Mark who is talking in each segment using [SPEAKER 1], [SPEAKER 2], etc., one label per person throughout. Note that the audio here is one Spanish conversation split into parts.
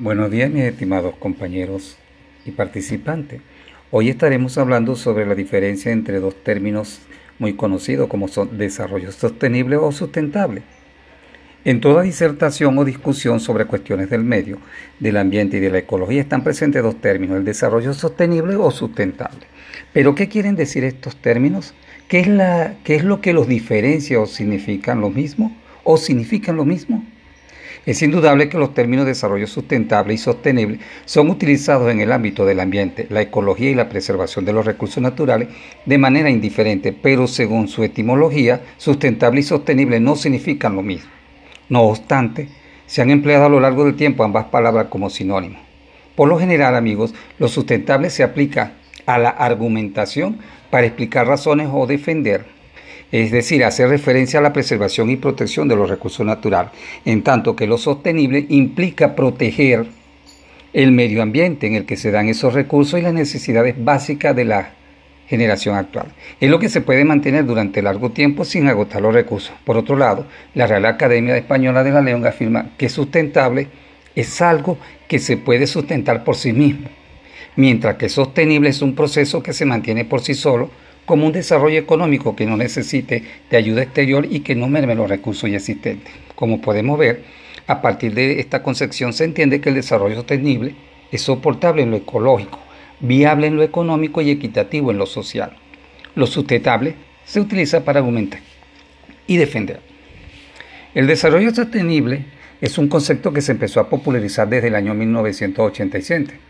[SPEAKER 1] Buenos días mis estimados compañeros y participantes. Hoy estaremos hablando sobre la diferencia entre dos términos muy conocidos como son desarrollo sostenible o sustentable. En toda disertación o discusión sobre cuestiones del medio, del ambiente y de la ecología están presentes dos términos, el desarrollo sostenible o sustentable. Pero ¿qué quieren decir estos términos? ¿Qué es, la, qué es lo que los diferencia o significan lo mismo? ¿O significan lo mismo? Es indudable que los términos desarrollo sustentable y sostenible son utilizados en el ámbito del ambiente, la ecología y la preservación de los recursos naturales de manera indiferente, pero según su etimología, sustentable y sostenible no significan lo mismo. No obstante, se han empleado a lo largo del tiempo ambas palabras como sinónimos. Por lo general, amigos, lo sustentable se aplica a la argumentación para explicar razones o defender es decir, hace referencia a la preservación y protección de los recursos naturales, en tanto que lo sostenible implica proteger el medio ambiente en el que se dan esos recursos y las necesidades básicas de la generación actual. Es lo que se puede mantener durante largo tiempo sin agotar los recursos. Por otro lado, la Real Academia Española de la Lengua afirma que sustentable es algo que se puede sustentar por sí mismo, mientras que sostenible es un proceso que se mantiene por sí solo como un desarrollo económico que no necesite de ayuda exterior y que no merme los recursos ya existentes. Como podemos ver, a partir de esta concepción se entiende que el desarrollo sostenible es soportable en lo ecológico, viable en lo económico y equitativo en lo social. Lo sustentable se utiliza para argumentar y defender. El desarrollo sostenible es un concepto que se empezó a popularizar desde el año 1987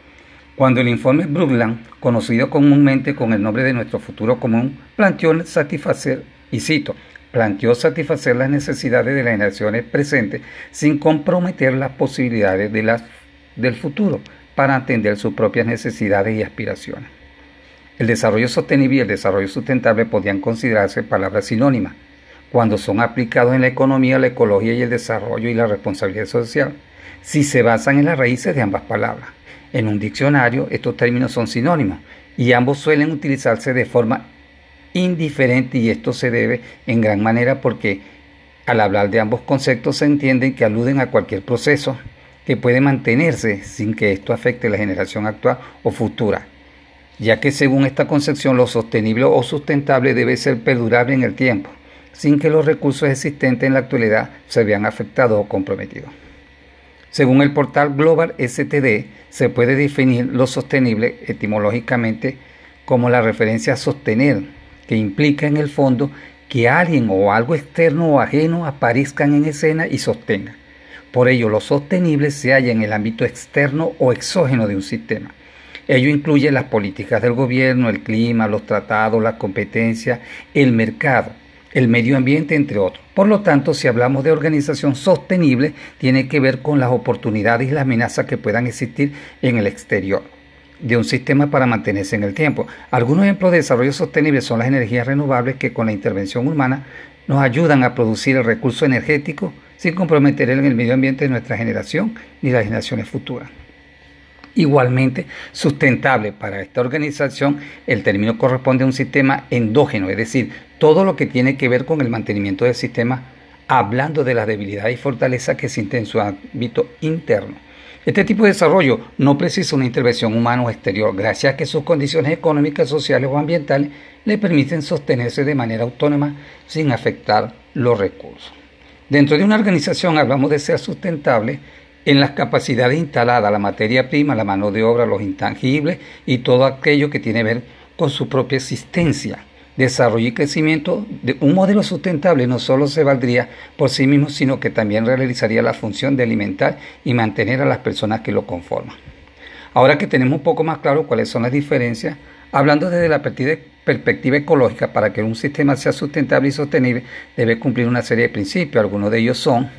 [SPEAKER 1] cuando el informe Brundtland, conocido comúnmente con el nombre de nuestro futuro común, planteó satisfacer, y cito, planteó satisfacer las necesidades de las generaciones presentes sin comprometer las posibilidades del futuro para atender sus propias necesidades y aspiraciones. El desarrollo sostenible y el desarrollo sustentable podían considerarse palabras sinónimas cuando son aplicados en la economía, la ecología y el desarrollo y la responsabilidad social, si se basan en las raíces de ambas palabras. En un diccionario estos términos son sinónimos y ambos suelen utilizarse de forma indiferente y esto se debe en gran manera porque al hablar de ambos conceptos se entienden que aluden a cualquier proceso que puede mantenerse sin que esto afecte la generación actual o futura, ya que según esta concepción lo sostenible o sustentable debe ser perdurable en el tiempo, sin que los recursos existentes en la actualidad se vean afectados o comprometidos. Según el portal Global STD, se puede definir lo sostenible etimológicamente como la referencia a sostener, que implica en el fondo que alguien o algo externo o ajeno aparezcan en escena y sostenga. Por ello, lo sostenible se halla en el ámbito externo o exógeno de un sistema. Ello incluye las políticas del gobierno, el clima, los tratados, la competencia, el mercado el medio ambiente, entre otros. Por lo tanto, si hablamos de organización sostenible, tiene que ver con las oportunidades y las amenazas que puedan existir en el exterior de un sistema para mantenerse en el tiempo. Algunos ejemplos de desarrollo sostenible son las energías renovables que con la intervención humana nos ayudan a producir el recurso energético sin comprometer el medio ambiente de nuestra generación ni las generaciones futuras. Igualmente, sustentable para esta organización, el término corresponde a un sistema endógeno, es decir, todo lo que tiene que ver con el mantenimiento del sistema, hablando de las debilidades y fortalezas que existen en su ámbito interno. Este tipo de desarrollo no precisa una intervención humana o exterior, gracias a que sus condiciones económicas, sociales o ambientales le permiten sostenerse de manera autónoma sin afectar los recursos. Dentro de una organización hablamos de ser sustentable en las capacidades instaladas, la materia prima, la mano de obra, los intangibles y todo aquello que tiene que ver con su propia existencia desarrollo y crecimiento de un modelo sustentable no solo se valdría por sí mismo, sino que también realizaría la función de alimentar y mantener a las personas que lo conforman. Ahora que tenemos un poco más claro cuáles son las diferencias, hablando desde la perspectiva ecológica, para que un sistema sea sustentable y sostenible, debe cumplir una serie de principios. Algunos de ellos son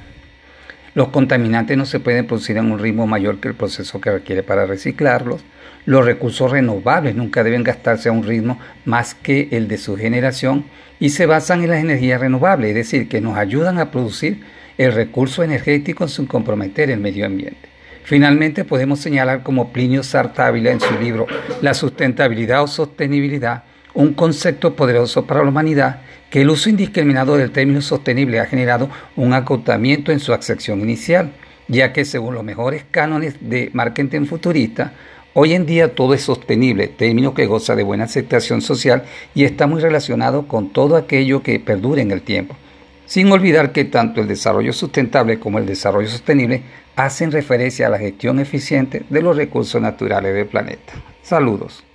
[SPEAKER 1] los contaminantes no se pueden producir en un ritmo mayor que el proceso que requiere para reciclarlos. Los recursos renovables nunca deben gastarse a un ritmo más que el de su generación y se basan en las energías renovables, es decir, que nos ayudan a producir el recurso energético sin comprometer el medio ambiente. Finalmente podemos señalar como Plinio Sartávila en su libro La sustentabilidad o sostenibilidad, un concepto poderoso para la humanidad que el uso indiscriminado del término sostenible ha generado un acotamiento en su acepción inicial, ya que según los mejores cánones de marketing futurista, hoy en día todo es sostenible, término que goza de buena aceptación social y está muy relacionado con todo aquello que perdure en el tiempo. Sin olvidar que tanto el desarrollo sustentable como el desarrollo sostenible hacen referencia a la gestión eficiente de los recursos naturales del planeta. Saludos.